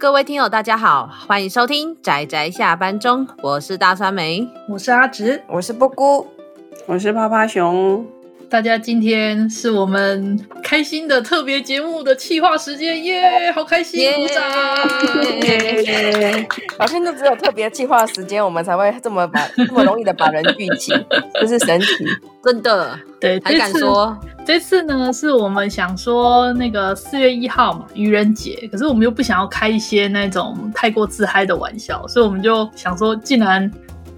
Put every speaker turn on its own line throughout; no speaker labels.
各位听友，大家好，欢迎收听宅宅下班中，我是大酸梅，
我是阿直，
我是布姑，
我是趴趴熊。
大家今天是我们开心的特别节目的企划时间，耶，好开心，鼓掌！
好像就只有特别企划时间，我们才会这么把这么容易的把人聚集，这是神奇，
真的。
对，还敢说这次呢，是我们想说那个四月一号嘛，愚人节，可是我们又不想要开一些那种太过自嗨的玩笑，所以我们就想说，既然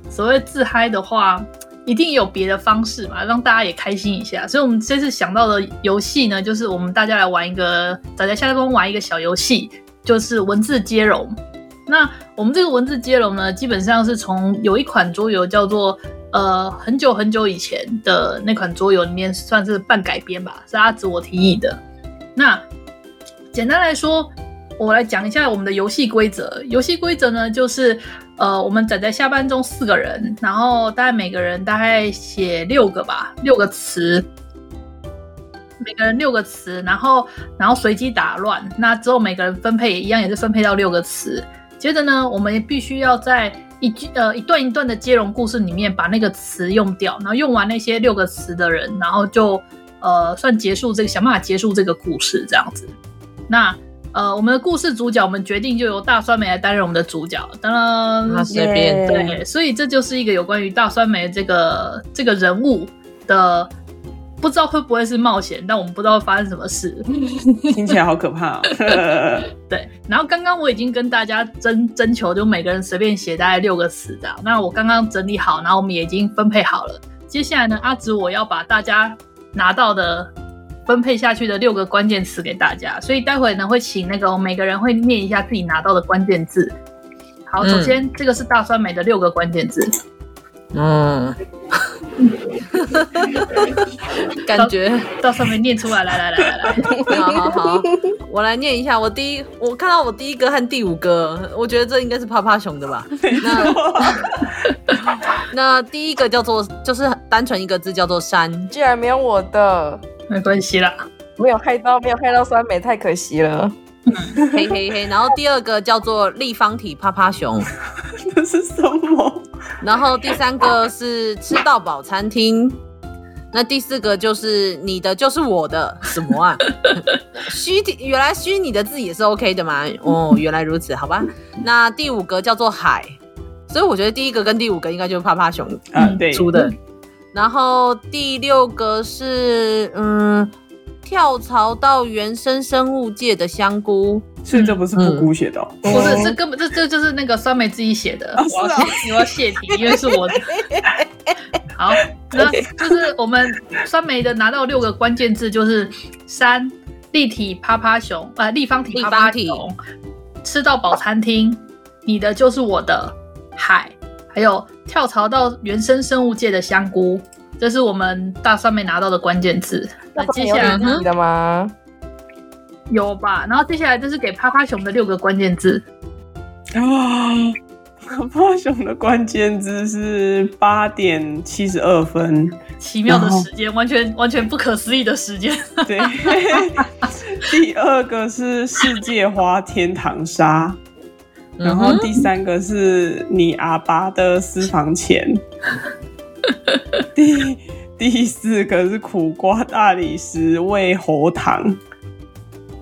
所谓自嗨的话。一定有别的方式嘛，让大家也开心一下。所以，我们这次想到的游戏呢，就是我们大家来玩一个，大家下来帮玩一个小游戏，就是文字接龙。那我们这个文字接龙呢，基本上是从有一款桌游叫做呃很久很久以前的那款桌游里面算是半改编吧，是阿紫我提议的。那简单来说，我来讲一下我们的游戏规则。游戏规则呢，就是。呃，我们宅在下班中四个人，然后大概每个人大概写六个吧，六个词，每个人六个词，然后然后随机打乱，那之后每个人分配一样，也是分配到六个词。接着呢，我们必须要在一句呃一段一段的接龙故事里面把那个词用掉，然后用完那些六个词的人，然后就呃算结束这个，想办法结束这个故事这样子。那。呃，我们的故事主角，我们决定就由大酸梅来担任我们的主角。当然，
他随便
对，所以这就是一个有关于大酸梅这个这个人物的，不知道会不会是冒险，但我们不知道会发生什么事。
听起来好可怕哦。
对，然后刚刚我已经跟大家征征求，就每个人随便写大概六个词的。那我刚刚整理好，然后我们也已经分配好了。接下来呢，阿紫我要把大家拿到的。分配下去的六个关键词给大家，所以待会呢会请那个每个人会念一下自己拿到的关键字。好，首先、嗯、这个是大酸梅的六个关键字。
嗯，感觉
到上面念出来，来来来来来，
好好好，我来念一下。我第一，我看到我第一个和第五个，我觉得这应该是趴趴熊的吧？那那第一个叫做，就是单纯一个字叫做山，
居然没有我的。
没关系啦，
没有害到，没有害到酸梅，太可惜了。
嘿嘿嘿，然后第二个叫做立方体趴趴熊，
这是什么？
然后第三个是吃到饱餐厅，那第四个就是你的就是我的什么啊？虚体原来虚拟的字也是 OK 的嘛？哦，原来如此，好吧。那第五个叫做海，所以我觉得第一个跟第五个应该就是趴趴熊嗯对出的。然后第六个是嗯，跳槽到原生生物界的香菇，
所以这不是布姑写的，
嗯，不是，这根本这这就是那个酸梅自己写的。啊，我要谢，你要谢题，因为是我的。好，那就是我们酸梅的拿到六个关键字，就是三、立体趴趴熊啊，呃，立方体趴趴熊，吃到饱餐厅，你的就是我的海。还有跳槽到原生生物界的香菇，这是我们大上面拿到的关键字。那接下来呢？
有吗？
有吧。然后接下来就是给趴趴熊的六个关键字。
啊，趴趴熊的关键字是八点七十二分，
奇妙的时间，完全完全不可思议的时间。
对。第二个是世界花天堂沙。然后第三个是你阿爸的私房钱，第第四个是苦瓜大理石喂喉糖，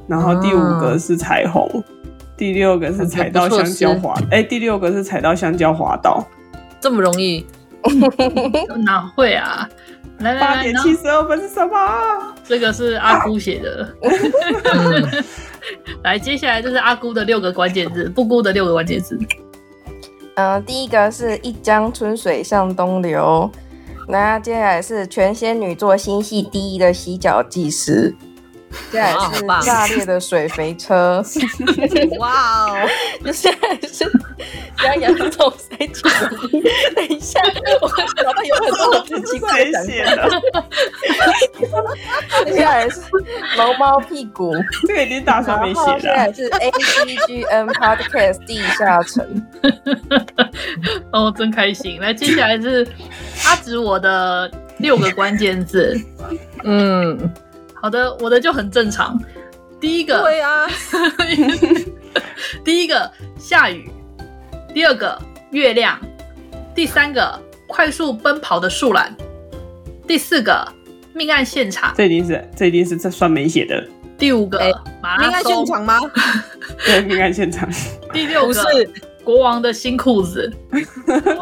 然后第五个是彩虹，第六个是踩到香蕉滑，哎，第六个是踩到香蕉滑倒，
这么容易？
哪会啊？来来来，
八点七十二分是什么？
这个是阿姑写的。来，接下来就是阿姑的六个关键字，不姑的六个关键字。
嗯、第一个是一江春水向东流，那接下来是全仙女座星系第一的洗脚技师。接下来是炸裂的水肥车，
哇哦！
接下来是将洋葱塞进等一下，我找到有很多很奇怪的写的。接下来是龙猫屁股，
这个已经打算没写了。
接下来是 A G G N Podcast 地下城，
哦，真开心。来，接下来是阿紫我的六个关键字，嗯。好的，我的就很正常，第一个，
对啊，
第一个下雨，第二个月亮，第三个快速奔跑的树懒，第四个命案现场。
这一定是，这一定是这算没写的。
第五个、欸、马拉松。命案现场吗？
对，命案现场。
第六个是国王的新裤子。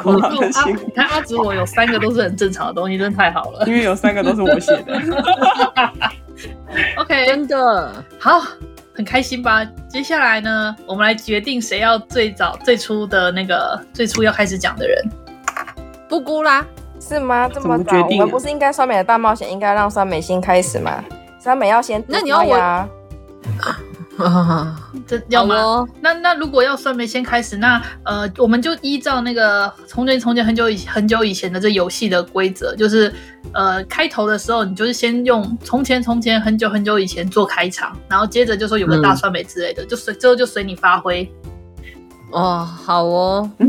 国王的新裤子。
你看阿紫，我有三个都是很正常的东西，真的太好了。
因为有三个都是我写的。
OK，
真的
好，很开心吧？接下来呢，我们来决定谁要最早、最初的那个最初要开始讲的人。
布姑啦，
是吗？这么早？我们不是应该酸美的大冒险应该让酸美先开始吗？酸美要先，
那你要我呀？
这 要吗？那那如果要酸梅先开始，那呃，我们就依照那个从前从前很久以很久以前的这游戏的规则，就是呃，开头的时候你就是先用从前从前很久很久以前做开场，然后接着就说有个大酸梅之类的，嗯、就随之后就随你发挥。
哦，好哦。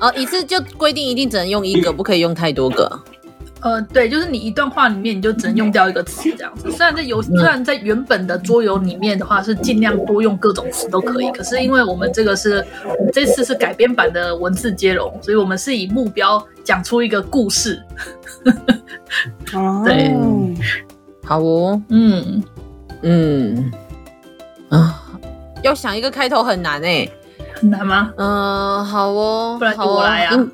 哦，一次就规定一定只能用一个，不可以用太多个。
呃，对，就是你一段话里面你就只能用掉一个词这样子。虽然在游，虽然在原本的桌游里面的话是尽量多用各种词都可以，可是因为我们这个是这次是改编版的文字接龙，所以我们是以目标讲出一个故事。对，
好哦，
嗯。
嗯。啊，要想一个开头很难哎，
很难吗？
嗯，好哦，
不然我来啊，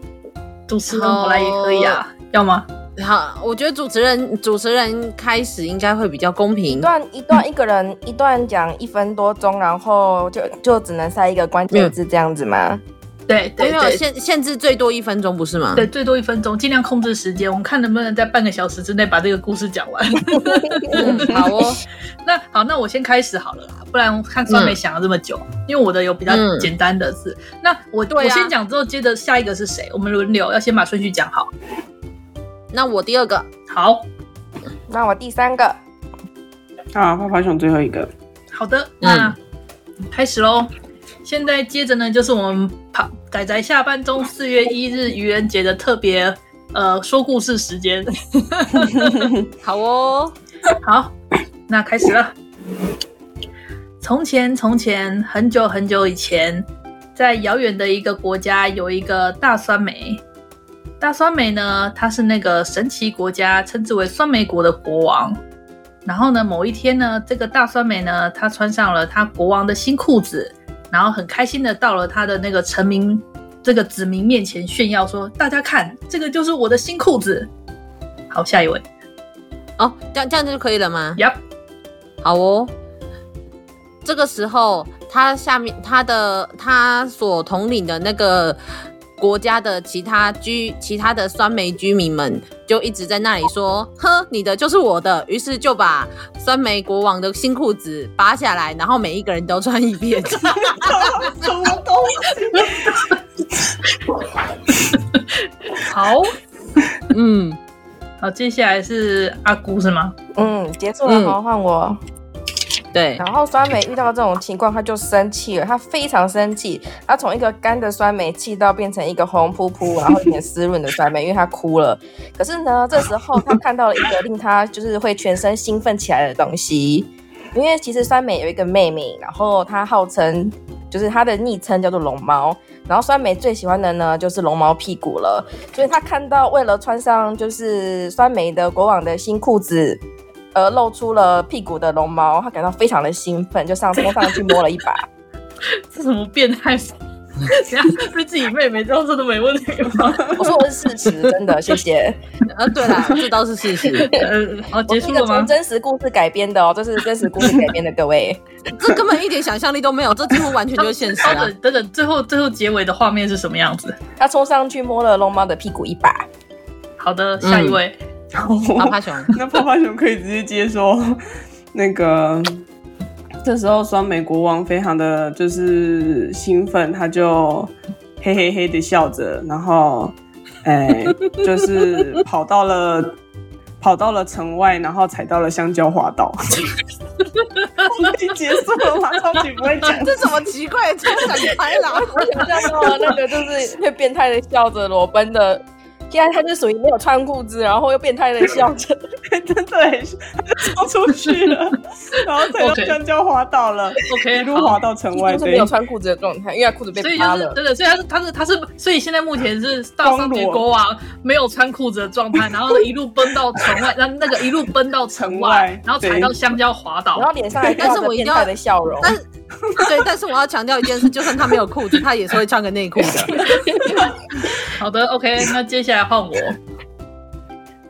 主持人我来也可以啊，要吗？
好，我觉得主持人主持人开始应该会比较公平。
一段一段一个人一段讲一分多钟，然后就就只能塞一个关键字这样子吗？
对对对，
限限制最多一分钟不是吗？
对，最多一分钟，尽量控制时间，我们看能不能在半个小时之内把这个故事讲完。
嗯、好哦，
那好，那我先开始好了啦，不然看酸梅想了这么久，嗯、因为我的有比较简单的字。嗯、那我、啊、我先讲之后，接着下一个是谁？我们轮流，要先把顺序讲好。
那我第二个
好，
那我第三个，
啊，泡泡熊最后一个。
好的，那、嗯、开始喽。现在接着呢，就是我们跑宅宅下班中四月一日愚人节的特别呃说故事时间。
好哦，
好，那开始了。从前，从前，很久很久以前，在遥远的一个国家，有一个大酸梅。大酸梅呢，他是那个神奇国家称之为酸梅国的国王。然后呢，某一天呢，这个大酸梅呢，他穿上了他国王的新裤子，然后很开心的到了他的那个臣民这个子民面前炫耀说：“大家看，这个就是我的新裤子。”好，下一位。
哦，这样这样就可以了吗
？Yep。
好哦。这个时候，他下面他的他所统领的那个。国家的其他居其他的酸梅居民们就一直在那里说：“哼，你的就是我的。”于是就把酸梅国王的新裤子扒下来，然后每一个人都穿一遍。什么
东西？好，嗯，好，接下来是阿姑是吗？
嗯，结束了，好，换我。
对，
然后酸梅遇到这种情况，他就生气了，他非常生气，他从一个干的酸梅气到变成一个红扑扑，然后有点湿润的酸梅，因为他哭了。可是呢，这时候他看到了一个令他就是会全身兴奋起来的东西，因为其实酸梅有一个妹妹，然后她号称就是她的昵称叫做龙猫，然后酸梅最喜欢的呢就是龙猫屁股了，所以她看到为了穿上就是酸梅的国王的新裤子。而露出了屁股的龙猫，他感到非常的兴奋，就上冲上去摸了一把。
这什么变态？对自己妹妹这样说都没问题吗？
我说我是事实，真的，谢谢。
啊，对啦，这倒是事实。
嗯，好，结束了吗？
从真实故事改编的哦，这是真实故事改编的，各位。
这根本一点想象力都没有，这几乎完全就是现实啊！
等等，最后最后结尾的画面是什么样子？
他冲上去摸了龙猫的屁股一把。
好的，下一位。嗯
泡泡熊，
那泡泡熊可以直接接说，那个这时候双美国王非常的就是兴奋，他就嘿嘿嘿的笑着，然后 哎、欸，就是跑到了跑到了城外，然后踩到了香蕉滑道。已经结束了吗？超级不会讲，
这什么奇怪的突然开朗？
我想象到那个就是会变态的笑着裸奔的。现在他就属于没有穿裤子，然后又变态的笑着，
真的，他就冲出去了，然后踩到香蕉滑倒了
，OK，
一路滑到城外，
就是没有穿裤子的状态，因为他裤子被扒了，
真的，所以他是他是他是，所以现在目前是大酸梅国王没有穿裤子的状态，然后一路奔到城外，让那个一路奔到城外，然后踩到香蕉滑倒，
然后脸上还带着变态的笑容，
但是 对，但是我要强调一件事，就算他没有裤子，他也是会穿个内裤的。
好的，OK，那接下来换我。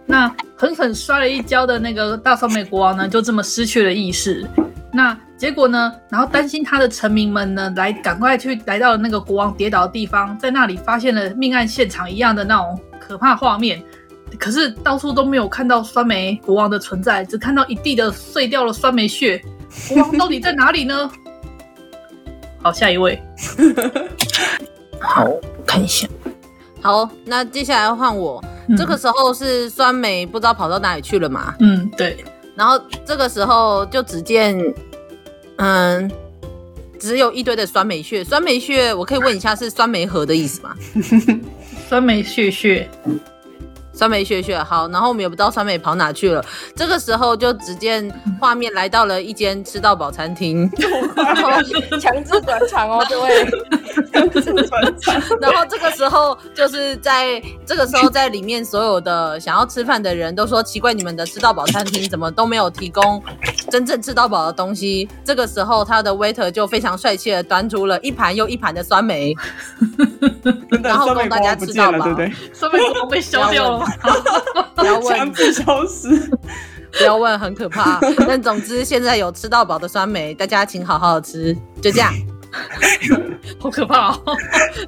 那狠狠摔了一跤的那个大酸梅国王呢，就这么失去了意识。那结果呢？然后担心他的臣民们呢，来赶快去来到了那个国王跌倒的地方，在那里发现了命案现场一样的那种可怕画面。可是到处都没有看到酸梅国王的存在，只看到一地的碎掉了酸梅屑。国王到底在哪里呢？好，下一位。
好，我看一下。好，那接下来换我。嗯、这个时候是酸梅不知道跑到哪里去了嘛？
嗯，对。
然后这个时候就只见，嗯，只有一堆的酸梅屑。酸梅屑，我可以问一下，是酸梅核的意思吗？
酸梅屑屑。
酸梅雪雪，好，然后我们也不知道酸梅跑哪去了。这个时候就只见画面来到了一间吃到饱餐厅，
然后强制转场哦，各位，强制转场。
然后这个时候就是在这个时候，在里面所有的想要吃饭的人都说奇怪，你们的吃到饱餐厅怎么都没有提供真正吃到饱的东西？这个时候，他的 waiter 就非常帅气的端出了一盘又一盘的酸梅，然后供大家吃到饱，
对不对？
酸梅都被削掉了。
不要问，
不消失。
不要问，很可怕。但总之，现在有吃到饱的酸梅，大家请好好吃。就这样，
好可怕哦！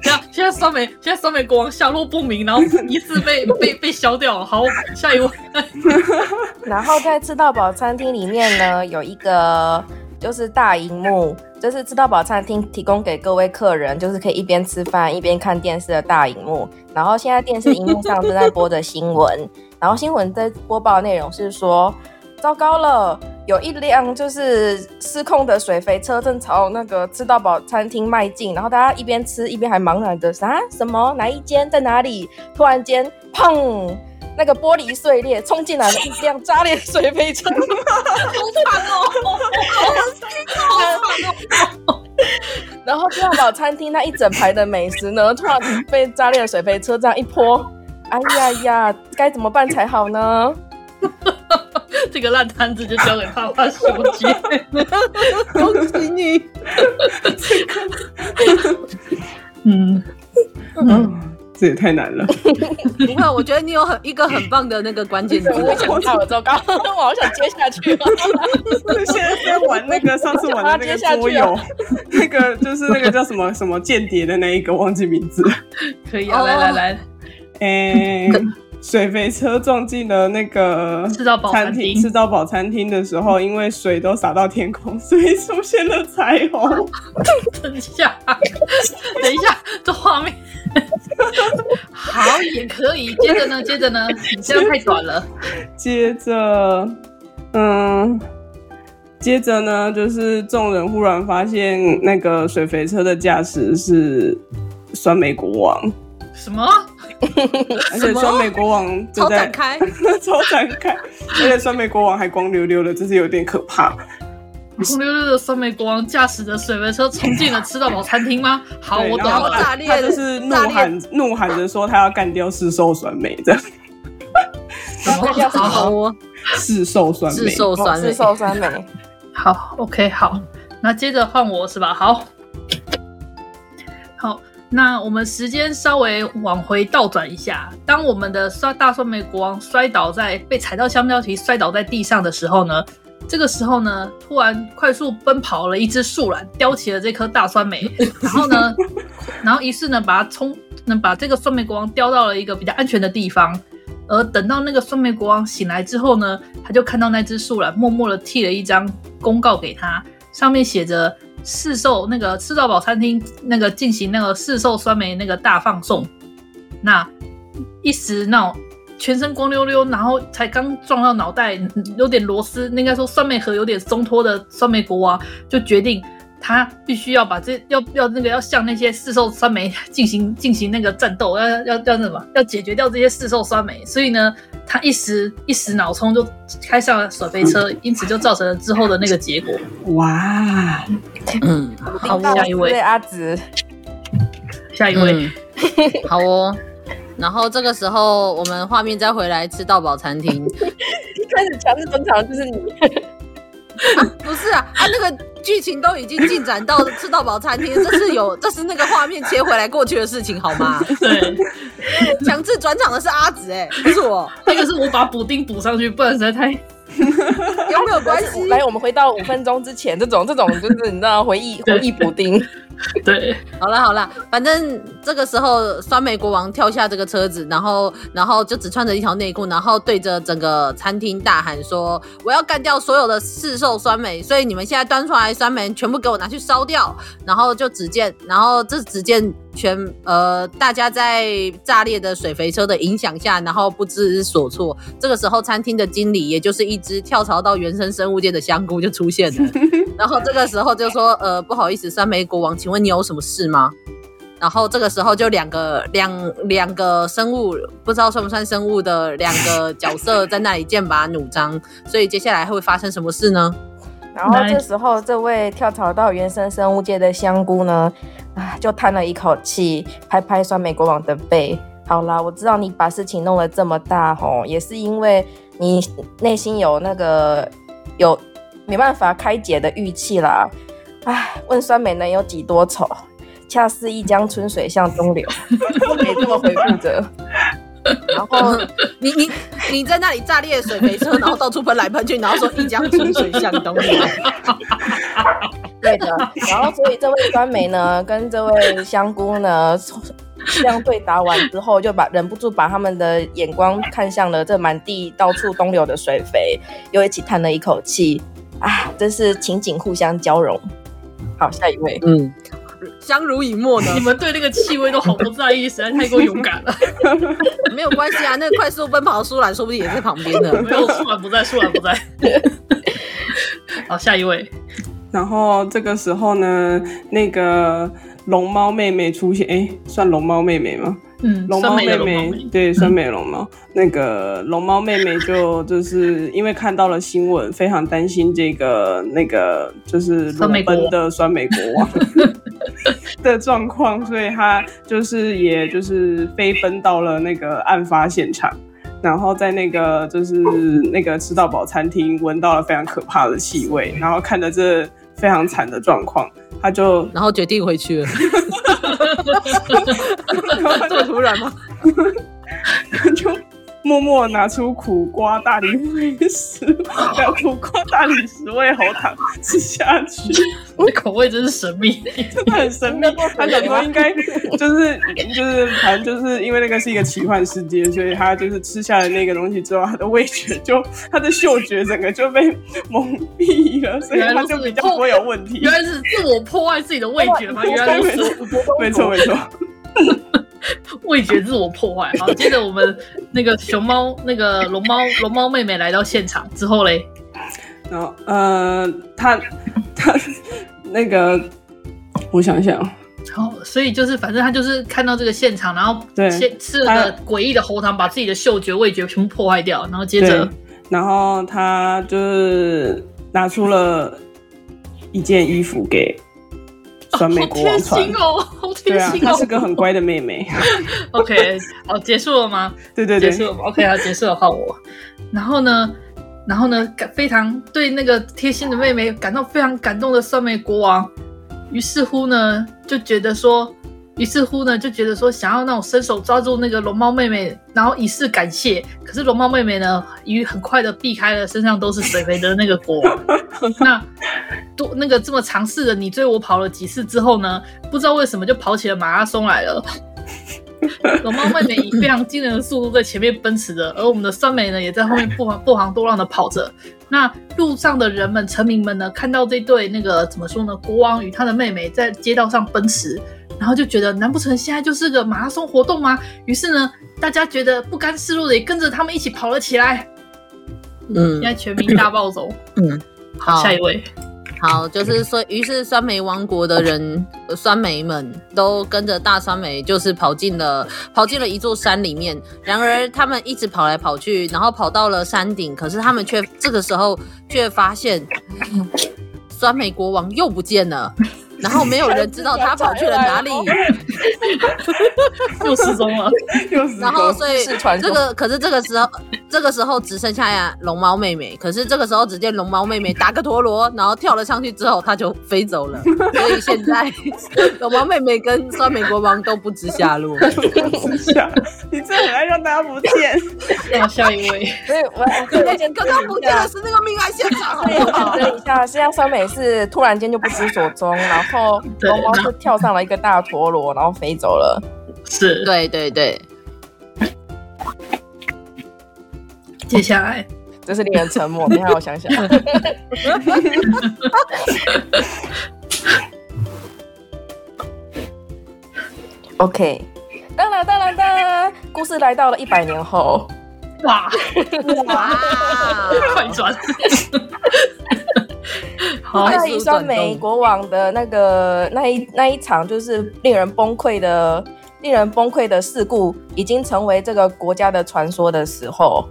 这样，现在酸梅，现在酸梅国王下落不明，然后疑似被被被削掉了。好，下一位。
然后在吃到饱餐厅里面呢，有一个就是大荧幕。这是吃到饱餐厅提供给各位客人，就是可以一边吃饭一边看电视的大荧幕。然后现在电视荧幕上正在播着新闻，然后新闻在播报内容是说，糟糕了，有一辆就是失控的水肥车正朝那个吃到饱餐厅迈进，然后大家一边吃一边还茫然的啥什么哪一间在哪里？突然间，砰！那个玻璃碎裂，冲进来了一辆炸裂水杯车，好惨哦！好惨哦！然后吃到饱餐厅那一整排的美食呢，突然被炸裂的水杯车这样一泼，哎呀呀，该怎么办才好呢？
这个烂摊子就交给爸爸收接，
恭喜你！
嗯
嗯。这也太难了。
不会，我觉得你有很一个很棒的那个关键词。
我想到了糟糕，我好想接下去。
现在在玩那个上次玩的那个桌游，那个就是那个叫什么什么间谍的那一个，忘记名字。
可以啊，来来来，
哎，水肥车撞进了那个
吃到饱餐厅，
吃到饱餐厅的时候，因为水都洒到天空，所以出现了彩虹。
等一下，等一下，这画面。好，也可以。接着呢？接着呢？你这样太短了。
接着，嗯，接着呢，就是众人忽然发现那个水肥车的驾驶是酸梅国王。
什么？
而且酸梅国王就在
超展开，
超展开，而且酸梅国王还光溜溜的，真是有点可怕。
光溜溜的酸梅国王驾驶着水门车冲进了吃到饱餐厅吗？好，我懂了。
炸裂
他就是怒喊怒喊着说他要干掉市售酸梅这样。
干掉什么？
市售酸梅。
市售酸梅。
市售酸梅。
好，OK，好。那接着换我是吧？好。好，那我们时间稍微往回倒转一下，当我们的酸大酸梅国王摔倒在被踩到香蕉皮摔倒在地上的时候呢？这个时候呢，突然快速奔跑了一只树懒，叼起了这颗大酸梅，然后呢，然后于是呢，把它冲，能把这个酸梅国王叼到了一个比较安全的地方。而等到那个酸梅国王醒来之后呢，他就看到那只树懒默默的递了一张公告给他，上面写着市售那个吃到饱餐厅那个进行那个市售酸梅那个大放送。那一时闹。全身光溜溜，然后才刚撞到脑袋，有点螺丝，应该说酸梅盒有点松脱的酸梅国王，就决定他必须要把这要要那个要向那些四兽酸梅 进行进行那个战斗，要要要那什么，要解决掉这些四兽酸梅。所以呢，他一时一时脑冲就开上了水肥车，因此就造成了之后的那个结果。
哇，
嗯，
好，下一位。
阿紫，
下一位，
嗯、好哦。然后这个时候，我们画面再回来吃到饱餐厅，
一 开始强制登场的就是你。
啊、不是啊，啊，那个剧情都已经进展到吃到饱餐厅，这是有，这是那个画面切回来过去的事情，好吗？
对，
强制转场的是阿紫，哎，不是我，
那个是我把补丁补上去，不然实在太
有没有关系？
来，我们回到五分钟之前，这种这种就是你知道回忆回忆补丁。
对，
好了好了，反正这个时候酸梅国王跳下这个车子，然后然后就只穿着一条内裤，然后对着整个餐厅大喊说：“我要干掉所有的市售酸梅，所以你们现在端出来的酸梅全部给我拿去烧掉。”然后就只见，然后这只见全呃大家在炸裂的水肥车的影响下，然后不知所措。这个时候，餐厅的经理也就是一只跳槽到原生生物界的香菇就出现了，然后这个时候就说：“呃，不好意思，三枚国王。”请问你有什么事吗？然后这个时候就两个两两个生物，不知道算不算生物的两个角色在那里剑拔弩张，所以接下来会发生什么事呢？
然后这时候这位跳槽到原生生物界的香菇呢，就叹了一口气，拍拍酸梅国王的背。好啦，我知道你把事情弄得这么大吼，也是因为你内心有那个有没办法开解的郁气啦。唉，问酸梅能有几多愁？恰似一江春水向东流。都没这么回复着。
然后你你你在那里炸裂水没车，然后到处喷来喷去，然后说一江春水向东流。
对的。然后所以这位酸梅呢，跟这位香菇呢，这样对答完之后，就把忍不住把他们的眼光看向了这满地到处东流的水肥，又一起叹了一口气。啊，真是情景互相交融。好，下一位。
嗯，相濡以沫呢。
你们对那个气味都毫不在意，实在太过勇敢了。
没有关系啊，那个快速奔跑的舒兰说不定也在旁边呢。
没有，舒兰不在，舒兰不在。好，下一位。
然后这个时候呢，那个龙猫妹妹出现，哎，算龙猫妹妹吗？
嗯，
龙猫妹妹，对，酸美龙猫，那个龙猫妹妹就就是因为看到了新闻，非常担心这个那个就是裸奔的酸美国王 的状况，所以她就是也就是飞奔到了那个案发现场，然后在那个就是那个吃到饱餐厅闻到了非常可怕的气味，然后看着这非常惨的状况，他就
然后决定回去了。这么突然吗？
就 默默拿出苦瓜大理石，把苦瓜大理石味喉糖吃下去。
我的口味真是神秘，
真的很神秘。他想说应该就是就是反正就是因为那个是一个奇幻世界，所以他就是吃下了那个东西之后，他的味觉就他的嗅觉整个就被蒙蔽了，所以他就比较不会有问题。
原来是自我破坏自己的味觉吗？原来是
没错没错。
味觉自我破坏。好，接着我们那个熊猫、那个龙猫、龙猫妹妹来到现场之后嘞，
然后呃，他他那个，我想想，
好，所以就是反正他就是看到这个现场，然后先吃了个诡异的喉糖，把自己的嗅觉、味觉全部破坏掉，然后接着，
然后他就是拿出了一件衣服给。酸梅国王穿
哦，好贴心哦，对啊，
她是个很乖的妹妹。
OK，好，结束了吗？
对对对，
结束了吗？OK，好，结束了，换我。然后呢，然后呢，感非常对那个贴心的妹妹感到非常感动的酸梅国王，于是乎呢，就觉得说。于是乎呢，就觉得说想要那种伸手抓住那个龙猫妹妹，然后以示感谢。可是龙猫妹妹呢，于很快的避开了身上都是水肥的那个国王。那多那个这么尝试的你追我跑了几次之后呢，不知道为什么就跑起了马拉松来了。龙猫妹妹以非常惊人的速度在前面奔驰着，而我们的酸梅呢，也在后面不遑不遑多让的跑着。那路上的人们、臣民们呢，看到这对那个怎么说呢，国王与他的妹妹在街道上奔驰。然后就觉得，难不成现在就是个马拉松活动吗？于是呢，大家觉得不甘示弱的也跟着他们一起跑了起来。嗯，现在全民大暴走。
嗯，好，
下一位。
好，就是说，于是酸梅王国的人，酸梅们都跟着大酸梅，就是跑进了跑进了一座山里面。然而，他们一直跑来跑去，然后跑到了山顶，可是他们却这个时候却发现，酸梅国王又不见了。然后没有人知道他跑去了哪里，
又失踪了，又失踪。
然后所以这个可是这个时候，这个时候只剩下呀龙猫妹妹。可是这个时候只见龙猫妹妹打个陀螺，然后跳了上去之后，她就飞走了。所以现在 龙猫妹妹跟酸美国王都不知下落。
你这很爱让大家不见。
那下一位，
所以我我
刚刚不见的是那个命案现场，好不好？
等一下，现在酸美是突然间就不知所踪，然后。然后龙猫就跳上了一个大陀螺，然后飞走了。
是，
对对对。
接下来，
这是令人沉默。你让我想想。OK，当然当然当然，故事来到了一百年后。
哇哇，快转！
在一双美国王的那个那一那一场就是令人崩溃的、令人崩溃的事故，已经成为这个国家的传说的时候，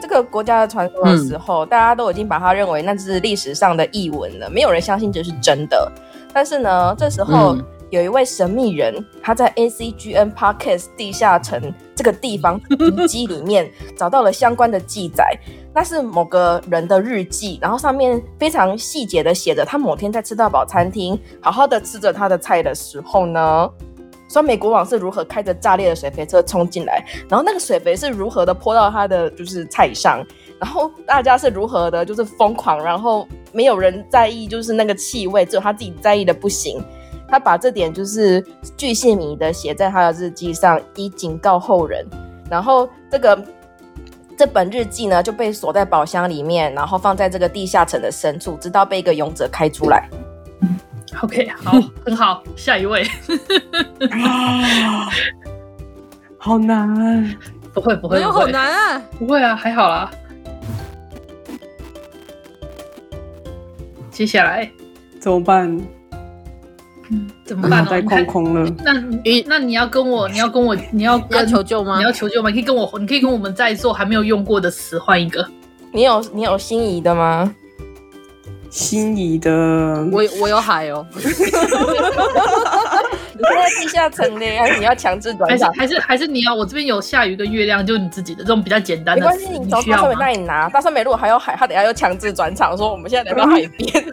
这个国家的传说的时候，嗯、大家都已经把它认为那是历史上的异闻了，没有人相信这是真的。但是呢，这时候、嗯、有一位神秘人，他在 ACGN Podcast 地下城这个地方遗迹里面找到了相关的记载。那是某个人的日记，然后上面非常细节的写着，他某天在吃到饱餐厅，好好的吃着他的菜的时候呢，说美国王是如何开着炸裂的水肥车冲进来，然后那个水肥是如何的泼到他的就是菜上，然后大家是如何的就是疯狂，然后没有人在意就是那个气味，只有他自己在意的不行，他把这点就是巨细靡的写在他的日记上，以警告后人，然后这个。这本日记呢，就被锁在宝箱里面，然后放在这个地下城的深处，直到被一个勇者开出来。
OK，好，很好，下一位。
好难，
不会不会，
没有好难啊，
不会啊，还好啦。接下来
怎么办？
怎么办？
脑袋空空了。
那你那你要跟我，你要跟我，你要
要求救吗？
你要求救吗？你可以跟我，你可以跟我们在座还没有用过的词换一个。
你有你有心仪的吗？
心仪的，
我我有海哦。
你在地下城呢，还 是你要强制转场？
还是还是你要我这边有下雨跟月亮，就你自己的这种比较简单的。
没关系，你从大酸梅那里拿。大酸梅如果还有海，他等下又强制转场，说我们现在来到海边。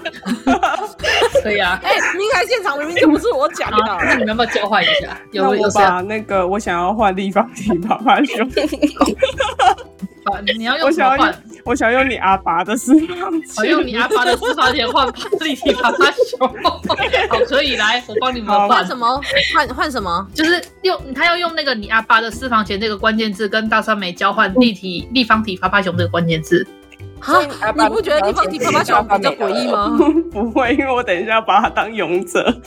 可以啊。
哎，命案现场明明就不是我讲的，
那你们要不要交换一下？有有
把那个我想要换立方体爸爸熊。
你要用什么换？
我想用你阿爸的私房钱，
我用你阿爸的私房钱换立体啪啪熊。好，可以来，我帮你们换
什么？换换什么？
就是用他要用那个你阿爸的私房钱这个关键字跟大酸梅交换立体立方体啪啪熊这个关键字。
啊，你不觉得立方体啪啪熊比较诡异吗？
不会，因为我等一下要把它当勇者。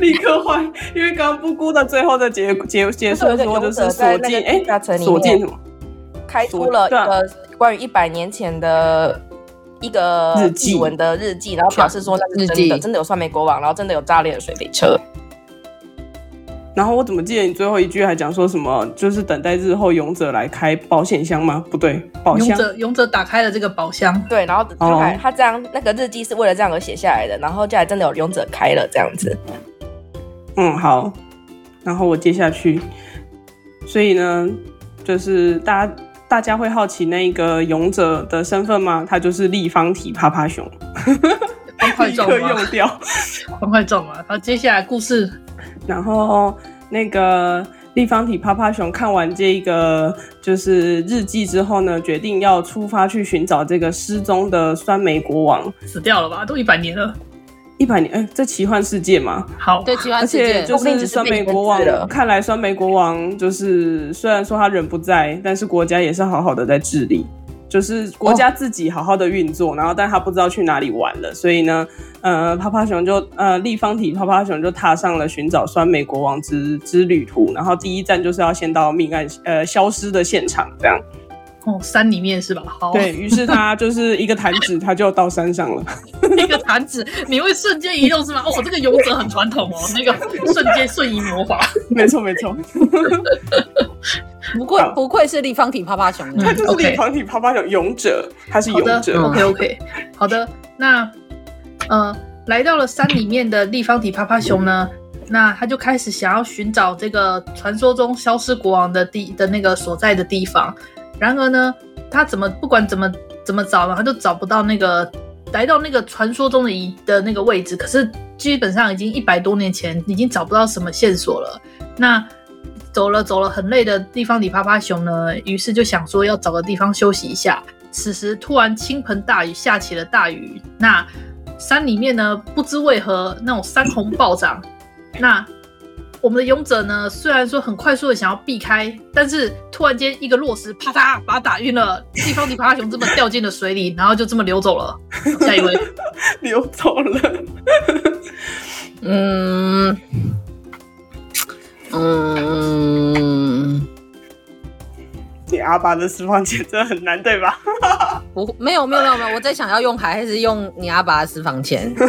立刻换，因为刚刚布姑的最后的结结结束说就是锁进哎，锁进什么？
开出了一个关于一百年前的一个日记文的日记，然后表示说那是真的，真的有酸梅国王，然后真的有炸裂的水肥车。
然后我怎么记得你最后一句还讲说什么？就是等待日后勇者来开保险箱吗？不对，宝箱。
勇者勇者打开了这个宝箱，
对，然后他他这样那个日记是为了这样而写下来的，然后接下来真的有勇者开了这样子。
嗯，好，然后我接下去，所以呢，就是大家大家会好奇那个勇者的身份吗？他就是立方体趴趴熊，
立刻
用掉，
快快中了。好，接下来故事，
然后那个立方体趴趴熊看完这个就是日记之后呢，决定要出发去寻找这个失踪的酸梅国王，
死掉了吧？都一百年了。
一百年，哎、欸，这奇幻世界嘛，
好，
对，奇幻世界，
而且就是酸梅国王，看来酸梅国王就是虽然说他人不在，但是国家也是好好的在治理，就是国家自己好好的运作，哦、然后但他不知道去哪里玩了，所以呢，呃，啪啪熊就呃立方体啪啪熊就踏上了寻找酸梅国王之之旅途，然后第一站就是要先到命案呃消失的现场，这样。
哦，山里面是吧？好，
对，于是他就是一个弹指，他就到山上了。
一个弹指，你会瞬间移动是吗？哦，这个勇者很传统哦，那个瞬间瞬移魔法。
没错，没错。
不愧不愧是立方体趴趴熊，
他就是立方体趴趴熊勇者，他是勇者。
OK OK，好的，那呃，来到了山里面的立方体趴趴熊呢，那他就开始想要寻找这个传说中消失国王的地的那个所在的地方。然而呢，他怎么不管怎么怎么找呢，他都找不到那个来到那个传说中的一的那个位置。可是基本上已经一百多年前，已经找不到什么线索了。那走了走了很累的地方李趴趴熊呢，于是就想说要找个地方休息一下。此时突然倾盆大雨，下起了大雨。那山里面呢，不知为何那种山洪暴涨。那我们的勇者呢，虽然说很快速的想要避开，但是突然间一个落石，啪嗒把他打晕了。地方体趴趴熊这么掉进了水里，然后就这么流走了。下一位，
流走了。
嗯嗯，
你阿爸的私房钱真的很难，对吧？
不，没有没有没有没有，我在想要用海还是用你阿爸的私房钱。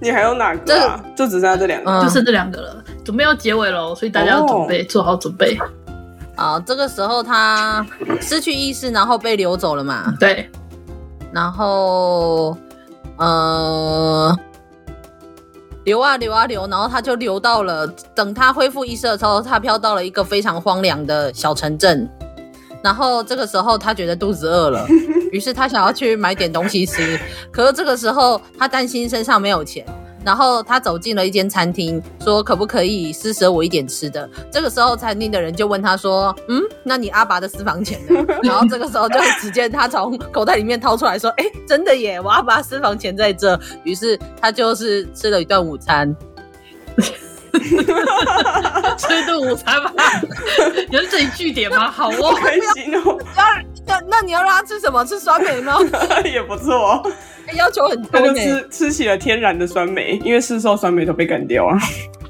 你还有哪个、啊？就只剩下这两个，
就剩这两个了。准备要结尾喽，所以大家要准备，oh. 做好准备。
啊，这个时候他失去意识，然后被流走了嘛？
对。
然后，呃，流啊流啊流，然后他就流到了。等他恢复意识的时候，他飘到了一个非常荒凉的小城镇。然后这个时候，他觉得肚子饿了。于是他想要去买点东西吃，可是这个时候他担心身上没有钱，然后他走进了一间餐厅，说可不可以施舍我一点吃的？这个时候餐厅的人就问他说：“嗯，那你阿爸的私房钱呢？” 然后这个时候就只见他从口袋里面掏出来说：“哎，真的耶，我阿爸私房钱在这。”于是他就是吃了一顿午餐。
吃顿午餐吧，有这里据点吗？好哦，
开心哦。
要那那你要让他吃什么？吃酸梅吗？
也不错，
欸，要求很多。
他就吃吃起了天然的酸梅，因为市售酸梅都被干掉了。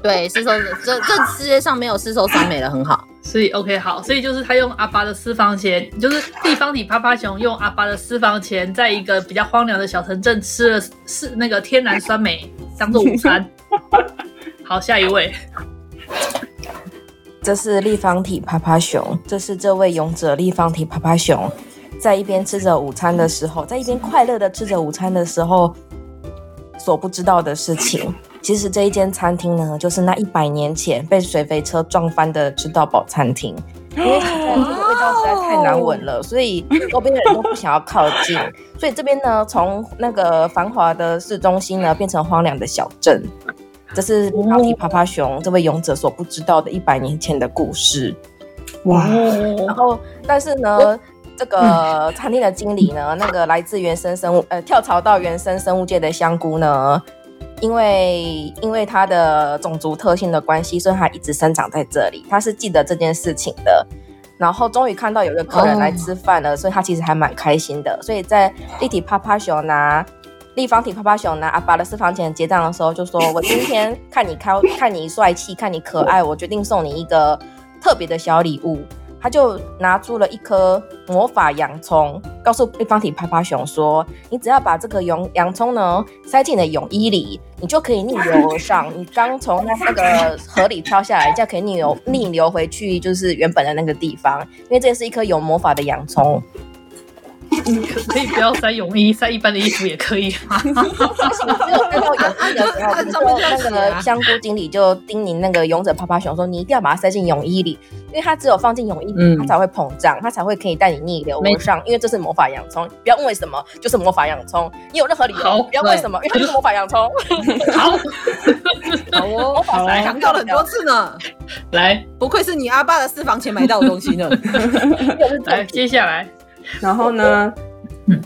对，市售这这世界上没有市售酸梅了，很好。
所以 OK 好，所以就是他用阿爸的私房钱，就是地方体趴趴熊用阿爸的私房钱，在一个比较荒凉的小城镇吃了是那个天然酸梅当做午餐。好，下一位。
这是立方体趴趴熊，这是这位勇者立方体趴趴熊，在一边吃着午餐的时候，在一边快乐的吃着午餐的时候，所不知道的事情。其实这一间餐厅呢，就是那一百年前被水肥车撞翻的吃到饱餐厅。因为这个味道实在太难闻了，所以周边的人都不想要靠近。所以这边呢，从那个繁华的市中心呢，变成荒凉的小镇。这是立方体趴趴熊这位勇者所不知道的一百年前的故事。哇！然后，但是呢，这个餐厅的经理呢，那个来自原生生物，呃，跳槽到原生生物界的香菇呢，因为因为它的种族特性的关系，所以它一直生长在这里。他是记得这件事情的。然后终于看到有一个客人来吃饭了，所以他其实还蛮开心的。所以在立体趴趴熊拿。立方体趴趴熊拿阿爸的私房钱结账的时候，就说：“我今天看你开，看你帅气，看你可爱，我决定送你一个特别的小礼物。”他就拿出了一颗魔法洋葱，告诉立方体趴趴熊说：“你只要把这个洋洋葱呢塞进了泳衣里，你就可以逆流而上。你刚从那那个河里飘下来，你就可以逆流逆流回去，就是原本的那个地方，因为这是一颗有魔法的洋葱。”
可以不要塞泳衣，塞一般的衣服也可以吗？只
有塞到泳衣的时候，那个香菇经理就叮咛那个勇者啪啪熊说：“你一定要把它塞进泳衣里，因为它只有放进泳衣里，它才会膨胀，它才会可以带你逆流而上。因为这是魔法洋葱，不要问为什么，就是魔法洋葱。你有任何理由，不要问为什么，因为它就是魔法洋葱。
好，
好哦，来强调了很多次呢。
来，
不愧是你阿爸的私房钱买到的东西呢。
来，接下来。”
然后呢，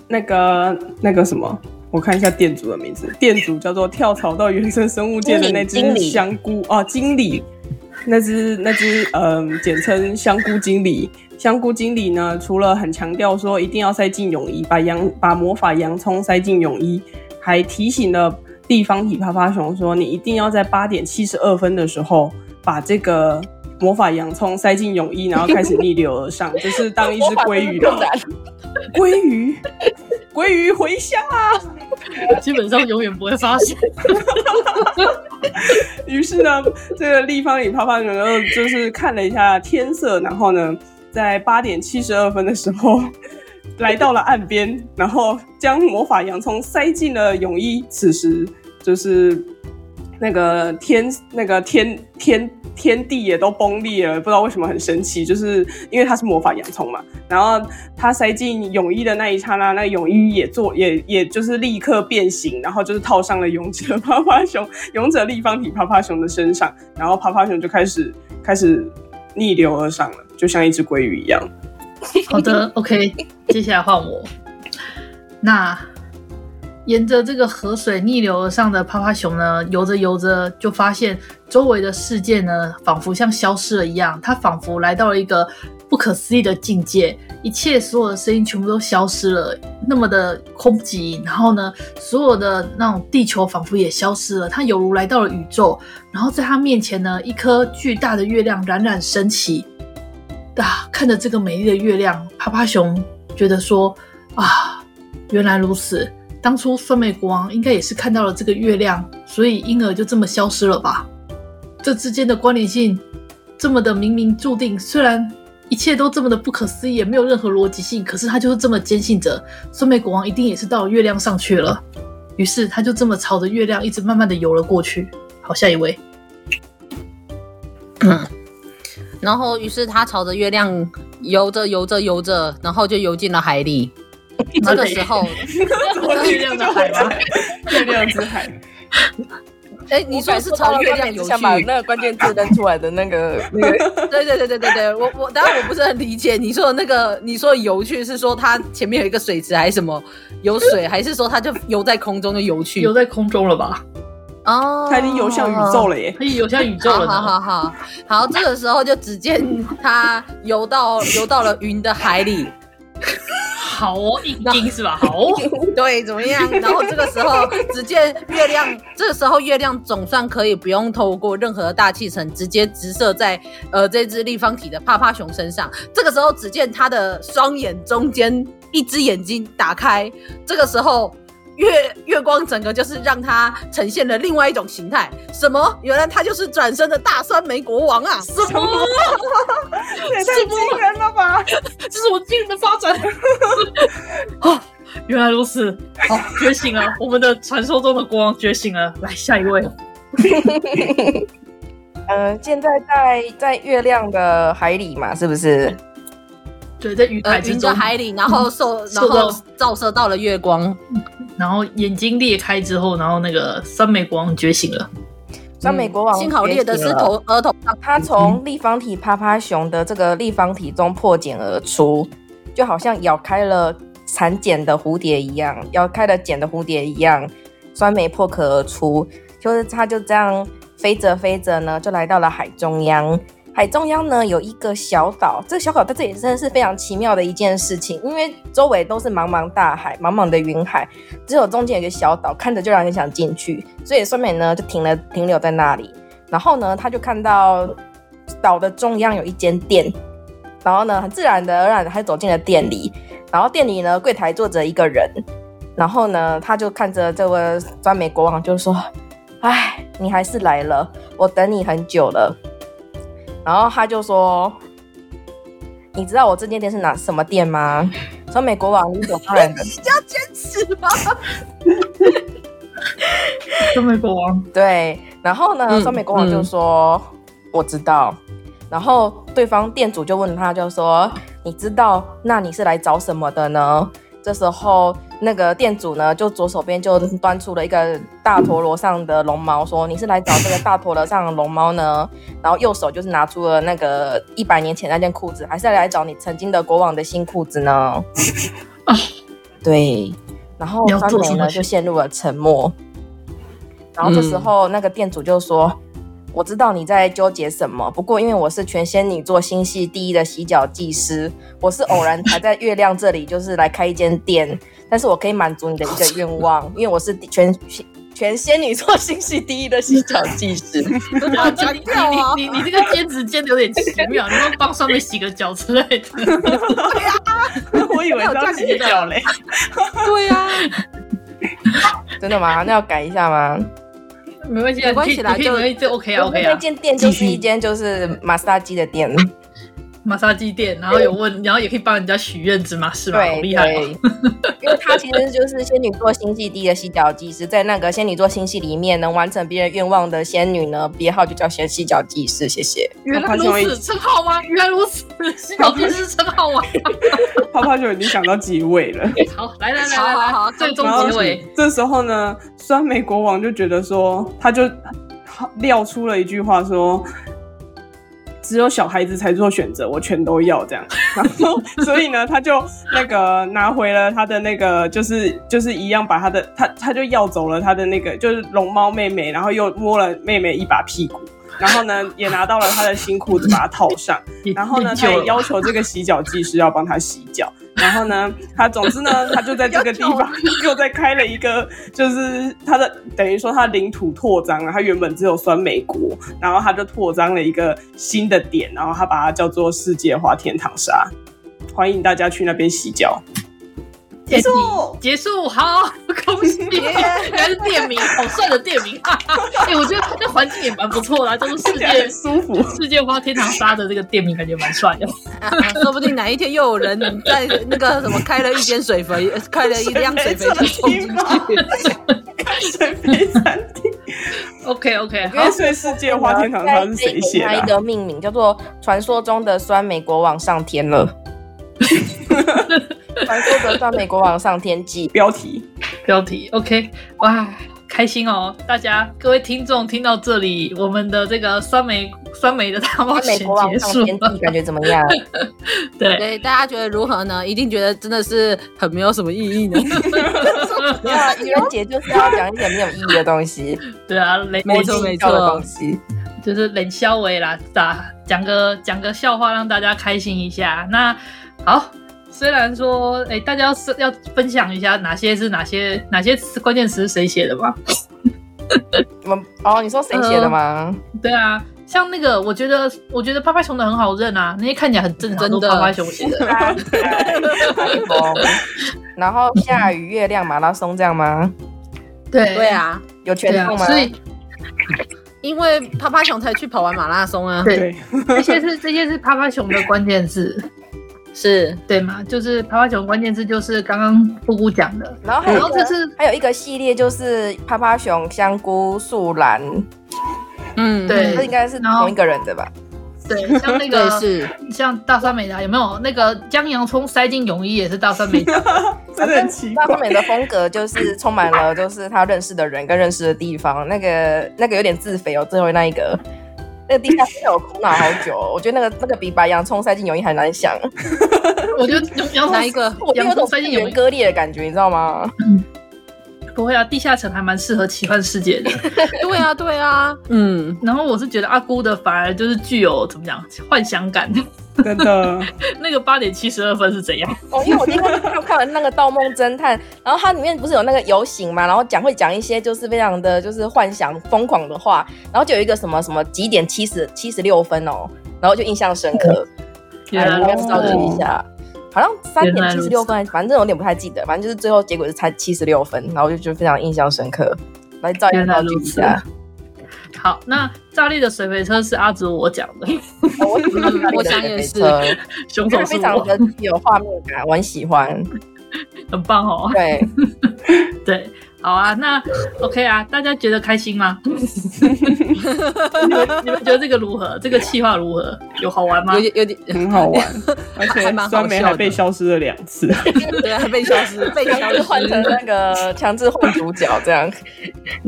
那个那个什么，我看一下店主的名字，店主叫做跳槽到原生生物界的那只香菇哦，经理，那只那只嗯，简称香菇经理。香菇经理呢，除了很强调说一定要塞进泳衣，把洋把魔法洋葱塞进泳衣，还提醒了立方体趴趴熊说，你一定要在八点七十二分的时候把这个魔法洋葱塞进泳衣，然后开始逆流而上，就是当一只鲑鱼的鲑鱼，鲑鱼回乡啊！
基本上永远不会发现。
于是呢，这个立方体趴趴熊就是看了一下天色，然后呢，在八点七十二分的时候 来到了岸边，然后将魔法洋葱塞进了泳衣。此时就是那个天，那个天天。天地也都崩裂了，不知道为什么很神奇，就是因为它是魔法洋葱嘛。然后它塞进泳衣的那一刹那，那泳衣也做也也就是立刻变形，然后就是套上了勇者趴趴熊、勇者立方体趴趴熊的身上，然后趴趴熊就开始开始逆流而上了，就像一只鲑鱼一样。
好的，OK，接下来换我。那。沿着这个河水逆流而上的趴趴熊呢，游着游着就发现周围的世界呢，仿佛像消失了一样。它仿佛来到了一个不可思议的境界，一切所有的声音全部都消失了，那么的空寂。然后呢，所有的那种地球仿佛也消失了，它犹如来到了宇宙。然后在它面前呢，一颗巨大的月亮冉冉升起。啊，看着这个美丽的月亮，趴趴熊觉得说：啊，原来如此。当初酸梅国王应该也是看到了这个月亮，所以婴儿就这么消失了吧？这之间的关联性这么的冥冥注定，虽然一切都这么的不可思议，也没有任何逻辑性，可是他就是这么坚信着酸梅国王一定也是到了月亮上去了。于是他就这么朝着月亮一直慢慢的游了过去。好，下一位。
嗯，然后于是他朝着月亮游着游着游着，然后就游进了海里。这个时候，
月亮之海吗？
月亮之海。
哎，你说是朝月亮游去？
想把那个关键字扔出来的 那个那个。
对对对对对对，我我，当然我不是很理解你说的那个，你说游去是说它前面有一个水池还是什么有水，还是说它就游在空中就游去？
游在空中了吧？
哦，
它已经游向宇宙了耶！
可以游向宇宙了。
好好好好，这个时候就只见它游到游到了云的海里。
好哦，硬钉是吧？好
哦，对，怎么样？然后这个时候，只见月亮，这个时候月亮总算可以不用透过任何的大气层，直接直射在呃这只立方体的趴趴熊身上。这个时候，只见它的双眼中间一只眼睛打开，这个时候。月月光整个就是让它呈现了另外一种形态，什么？原来他就是转生的大酸梅国王啊！
什么？
也太惊人了吧！
这是我惊人的发展。哦，原来如此。好，觉醒了，我们的传说中的国王觉醒了。来，下一位。
呃，现在在在月亮的海里嘛，是不是？
对，在云海之中，
呃、海里，然后受，然后照射到了月光。
然后眼睛裂开之后，然后那个酸美国王觉醒了。
酸美国王、嗯、
幸好裂的是头额头上，
他从立方体趴趴熊的这个立方体中破茧而出，就好像咬开了蚕茧的蝴蝶一样，咬开了茧的蝴蝶一样，酸梅破壳而出，就是他就这样飞着飞着呢，就来到了海中央。海中央呢，有一个小岛，这个小岛在这里真的是非常奇妙的一件事情，因为周围都是茫茫大海、茫茫的云海，只有中间有一个小岛，看着就让人想进去，所以酸梅呢就停了，停留在那里。然后呢，他就看到岛的中央有一间店，然后呢，很自然的而然他走进了店里，然后店里呢柜台坐着一个人，然后呢，他就看着这位专美国王，就说：“哎，你还是来了，我等你很久了。”然后他就说：“你知道我这间店是哪什么店吗？”说美国王理所当然的，
你要坚持吗？
酸梅国王
对，然后呢，酸梅国王就说：“嗯嗯、我知道。”然后对方店主就问他，就说：“你知道，那你是来找什么的呢？”这时候。那个店主呢，就左手边就端出了一个大陀螺上的龙猫，说：“你是来找这个大陀螺上的龙猫呢？” 然后右手就是拿出了那个一百年前那件裤子，还是来找你曾经的国王的新裤子呢？对。然后酸梅呢就陷入了沉默。然后这时候那个店主就说。我知道你在纠结什么，不过因为我是全仙女座星系第一的洗脚技师，我是偶然才在月亮这里，就是来开一间店，但是我可以满足你的一个愿望，因为我是全全仙女座星系第一的洗脚技师。
好强调你你你这个兼职兼的有点奇妙，你要帮上面洗个脚之类的。
对呀，我以为要洗脚嘞。
对呀，
真的吗？那要改一下吗？
没关系，没关系啦，就就 OK 啊 OK 啊。
那间店就是一间就是马杀鸡的店。
马杀鸡店，然后有问，然后也可以帮人家许愿子嘛，是吧？好厉害！
因为他其实就是仙女座星系第一的洗脚技师，在那个仙女座星系里面，能完成别人愿望的仙女呢，别号就叫先洗脚技师。谢谢。
原来如此，称号吗？原来如此，洗脚技师称号吗？
泡泡就已经想到几位了。
好，来来来来来，最终结尾。
这时候呢，酸梅国王就觉得说，他就撂出了一句话说。只有小孩子才做选择，我全都要这样。然后，所以呢，他就那个拿回了他的那个，就是就是一样，把他的他他就要走了他的那个，就是龙猫妹妹，然后又摸了妹妹一把屁股。然后呢，也拿到了他的新裤子，把它套上。然后呢，他也要求这个洗脚技师要帮他洗脚。然后呢，他总之呢，他就在这个地方 又再开了一个，就是他的等于说他领土拓张了。他原本只有酸美国，然后他就拓张了一个新的点，然后他把它叫做世界花天堂沙，欢迎大家去那边洗脚。
结束，结束，好，恭喜！原来是店名，好帅的店名。哎，我觉得那环境也蛮不错的，就是世界
舒服，
世界花天堂沙的这个店名感觉蛮帅的。
说不定哪一天又有人在那个什么开了一间水肥，开了一辆水肥机冲进
去，水肥餐厅。
OK OK，
好，所以世界花天堂沙是谁写的？
他一个命名叫做“传说中的酸梅国王上天了”。传说的酸梅国王上天际
标题，
标题 OK，哇，开心哦！大家各位听众听到这里，我们的这个酸梅酸梅的大冒险结束了，
感觉怎么样？
对
对，大家觉得如何呢？一定觉得真的是很没有什么意义呢。
没有啊，愚人节就是要讲一点没有意义的东西。
对啊，
没错没错的东西，
就是冷笑话啦，打讲个讲个笑话让大家开心一下。那好。虽然说，哎、欸，大家要是要分享一下哪些是哪些哪些词关键词是谁写的吗？
我哦，你说谁写的吗、呃？
对啊，像那个，我觉得我觉得趴趴熊的很好认啊，那些看起来很正常的趴趴熊写的。
然后下雨月亮马拉松这样吗？
对
对啊，
有全部吗？
所以
因为趴趴熊才去跑完马拉松啊。
对，这些是这些是趴趴熊的关键字。是对嘛？就是趴趴熊关键字就是刚刚布布讲的，
然后还有这是还有一个系列就是趴趴熊、香菇、素兰，
嗯，对，
这应该是同一个人的吧？
对，像那个 是像大酸梅的有没有？那个将洋葱塞进泳衣也是大酸梅的，
真的很奇怪。
大酸梅的风格就是充满了就是他认识的人跟认识的地方，那个那个有点自肥哦，最后那一个。那个地下室我苦恼好久，我觉得那个那个比把洋葱塞进泳衣还难想。
我觉得洋葱
一个
我有种塞进泳衣割裂的感觉，你知道吗？
不会啊，地下城还蛮适合奇幻世界的。
对啊，对啊，嗯。
然后我是觉得阿姑的反而就是具有怎么讲幻想感。
真的，
那个八点七十二分是怎样？
哦，因为我今天看看了那个《盗梦侦探》，然后它里面不是有那个游行嘛，然后讲会讲一些就是非常的就是幻想疯狂的话，然后就有一个什么什么几点七十七十六分哦，然后就印象深刻。来，我们要找一下，好像三点七十六分，反正有点不太记得，反正就是最后结果是才七十六分，然后就觉得非常印象深刻。来照一照一下。
好，那炸裂的水肥车是阿祖我讲的，
我想也是，
凶手是
非常的有画面感，我很喜欢，
很棒哦。
对，
对。好啊，那 OK 啊，大家觉得开心吗？你 们你们觉得这个如何？这个企划如何？有好玩吗？
有有点
很好玩，而且酸梅还被消失了两次，
对被消失，被强制
换成那个强制换主角这样。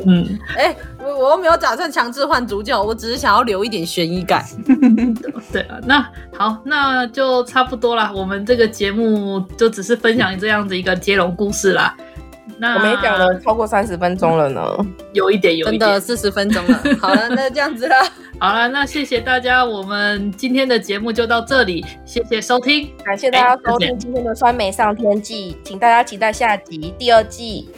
嗯，
哎、欸，我我又没有打算强制换主角，我只是想要留一点悬疑感。
对啊，那好，那就差不多啦。我们这个节目就只是分享这样子一个接龙故事啦。那
我们也讲了超过三十分钟了呢，
有一点，有一点，
真的四十分钟了。好了，那这样子了，
好了，那谢谢大家，我们今天的节目就到这里，谢谢收听，
感谢大家收听今天的酸梅上天记，请大家期待下集第二季。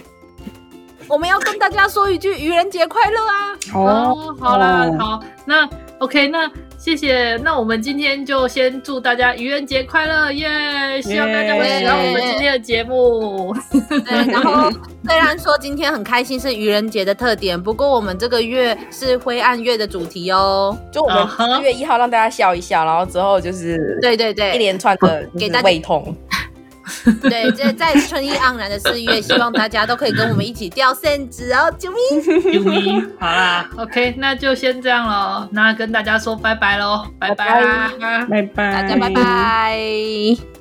我们要跟大家说一句愚人节快乐啊！
哦，好啦，好，那 OK，那谢谢，那我们今天就先祝大家愚人节快乐耶！希望大家会喜欢我们今天的节目。
对，然后虽然说今天很开心是愚人节的特点，不过我们这个月是灰暗月的主题哦，
就我们一月一号让大家笑一笑，然后之后就是
对对对，
一连串的给大家胃痛。
对，这在春意盎然的四月，希望大家都可以跟我们一起掉线子哦，救命！
救命，好啦，OK，那就先这样喽，那跟大家说拜拜喽，拜拜，
拜拜，
大家拜拜。